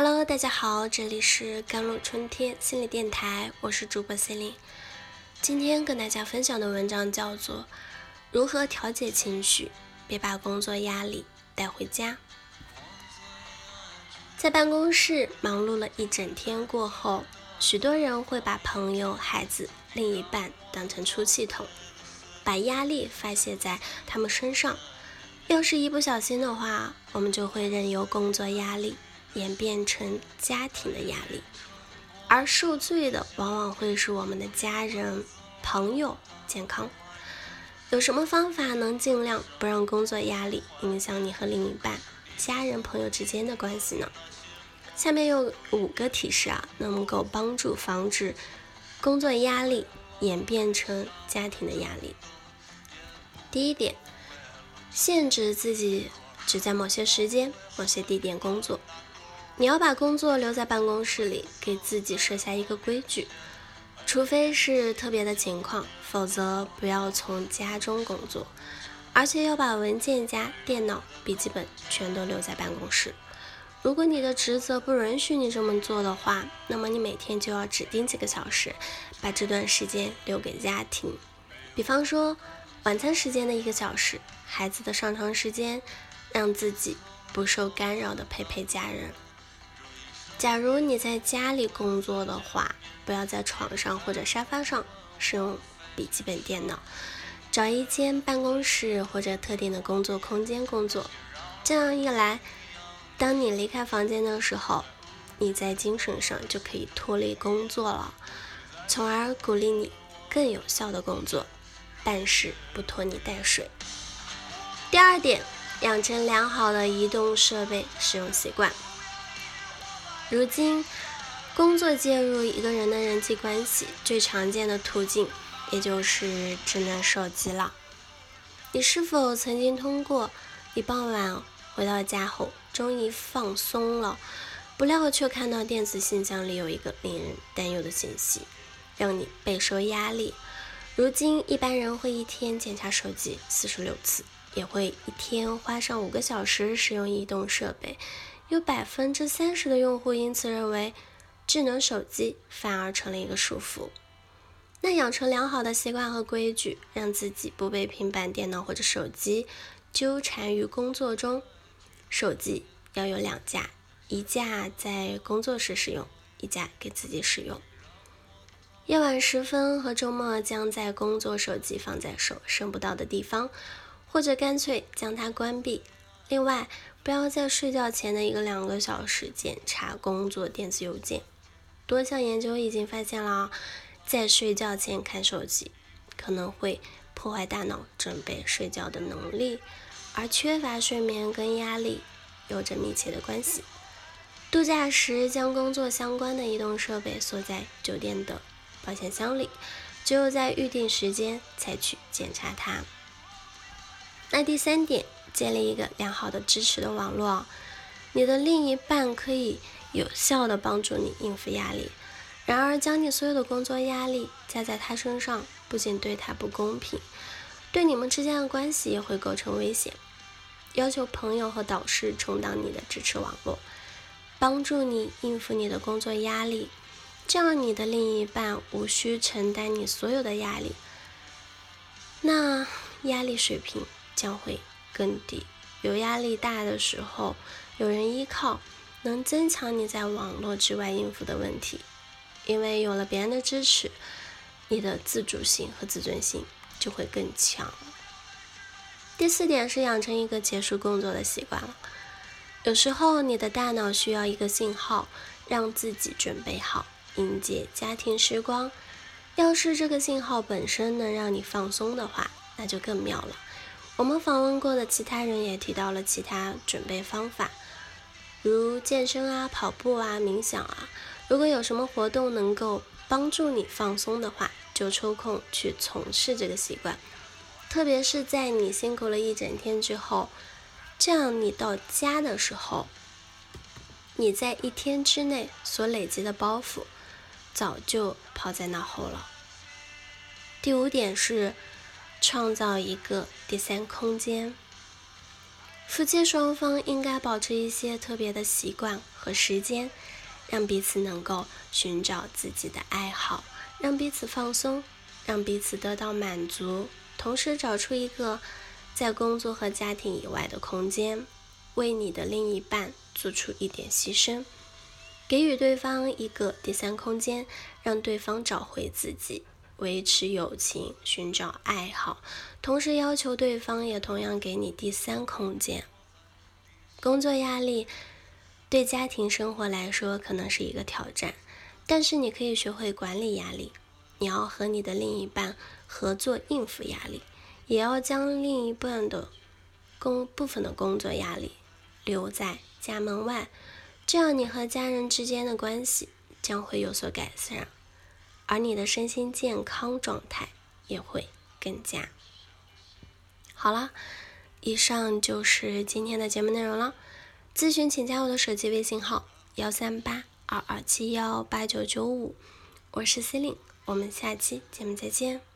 Hello，大家好，这里是甘露春天心理电台，我是主播 c e l i n e 今天跟大家分享的文章叫做《如何调节情绪，别把工作压力带回家》。在办公室忙碌了一整天过后，许多人会把朋友、孩子、另一半当成出气筒，把压力发泄在他们身上。要是一不小心的话，我们就会任由工作压力演变成家庭的压力，而受罪的往往会是我们的家人、朋友健康。有什么方法能尽量不让工作压力影响你和另一半、家人、朋友之间的关系呢？下面有五个提示啊，能够帮助防止工作压力演变成家庭的压力。第一点。限制自己只在某些时间、某些地点工作。你要把工作留在办公室里，给自己设下一个规矩：除非是特别的情况，否则不要从家中工作。而且要把文件夹、电脑、笔记本全都留在办公室。如果你的职责不允许你这么做的话，那么你每天就要指定几个小时，把这段时间留给家庭。比方说。晚餐时间的一个小时，孩子的上床时间，让自己不受干扰的陪陪家人。假如你在家里工作的话，不要在床上或者沙发上使用笔记本电脑，找一间办公室或者特定的工作空间工作。这样一来，当你离开房间的时候，你在精神上就可以脱离工作了，从而鼓励你更有效的工作。但是不拖泥带水。第二点，养成良好的移动设备使用习惯。如今，工作介入一个人的人际关系最常见的途径，也就是智能手机了。你是否曾经通过一傍晚回到家后，终于放松了，不料却看到电子信箱里有一个令人担忧的信息，让你备受压力？如今，一般人会一天检查手机四十六次，也会一天花上五个小时使用移动设备。有百分之三十的用户因此认为，智能手机反而成了一个束缚。那养成良好的习惯和规矩，让自己不被平板电脑或者手机纠缠于工作中。手机要有两架，一架在工作时使用，一架给自己使用。夜晚时分和周末，将在工作手机放在手伸不到的地方，或者干脆将它关闭。另外，不要在睡觉前的一个两个小时检查工作电子邮件。多项研究已经发现了，在睡觉前看手机可能会破坏大脑准备睡觉的能力，而缺乏睡眠跟压力有着密切的关系。度假时将工作相关的移动设备锁在酒店的。保险箱里，只有在预定时间才去检查它。那第三点，建立一个良好的支持的网络，你的另一半可以有效的帮助你应付压力。然而，将你所有的工作压力加在他身上，不仅对他不公平，对你们之间的关系也会构成危险。要求朋友和导师充当你的支持网络，帮助你应付你的工作压力。这样，你的另一半无需承担你所有的压力，那压力水平将会更低。有压力大的时候，有人依靠，能增强你在网络之外应付的问题。因为有了别人的支持，你的自主性和自尊心就会更强。第四点是养成一个结束工作的习惯了。有时候，你的大脑需要一个信号，让自己准备好。迎接家庭时光，要是这个信号本身能让你放松的话，那就更妙了。我们访问过的其他人也提到了其他准备方法，如健身啊、跑步啊、冥想啊。如果有什么活动能够帮助你放松的话，就抽空去从事这个习惯。特别是在你辛苦了一整天之后，这样你到家的时候，你在一天之内所累积的包袱。早就抛在脑后了。第五点是创造一个第三空间。夫妻双方应该保持一些特别的习惯和时间，让彼此能够寻找自己的爱好，让彼此放松，让彼此得到满足，同时找出一个在工作和家庭以外的空间，为你的另一半做出一点牺牲，给予对方一个第三空间，让对方找回自己。维持友情，寻找爱好，同时要求对方也同样给你第三空间。工作压力对家庭生活来说可能是一个挑战，但是你可以学会管理压力。你要和你的另一半合作应付压力，也要将另一半的工部分的工作压力留在家门外，这样你和家人之间的关系将会有所改善。而你的身心健康状态也会更加好了。以上就是今天的节目内容了。咨询请加我的手机微信号：幺三八二二七幺八九九五，我是司令，我们下期节目再见。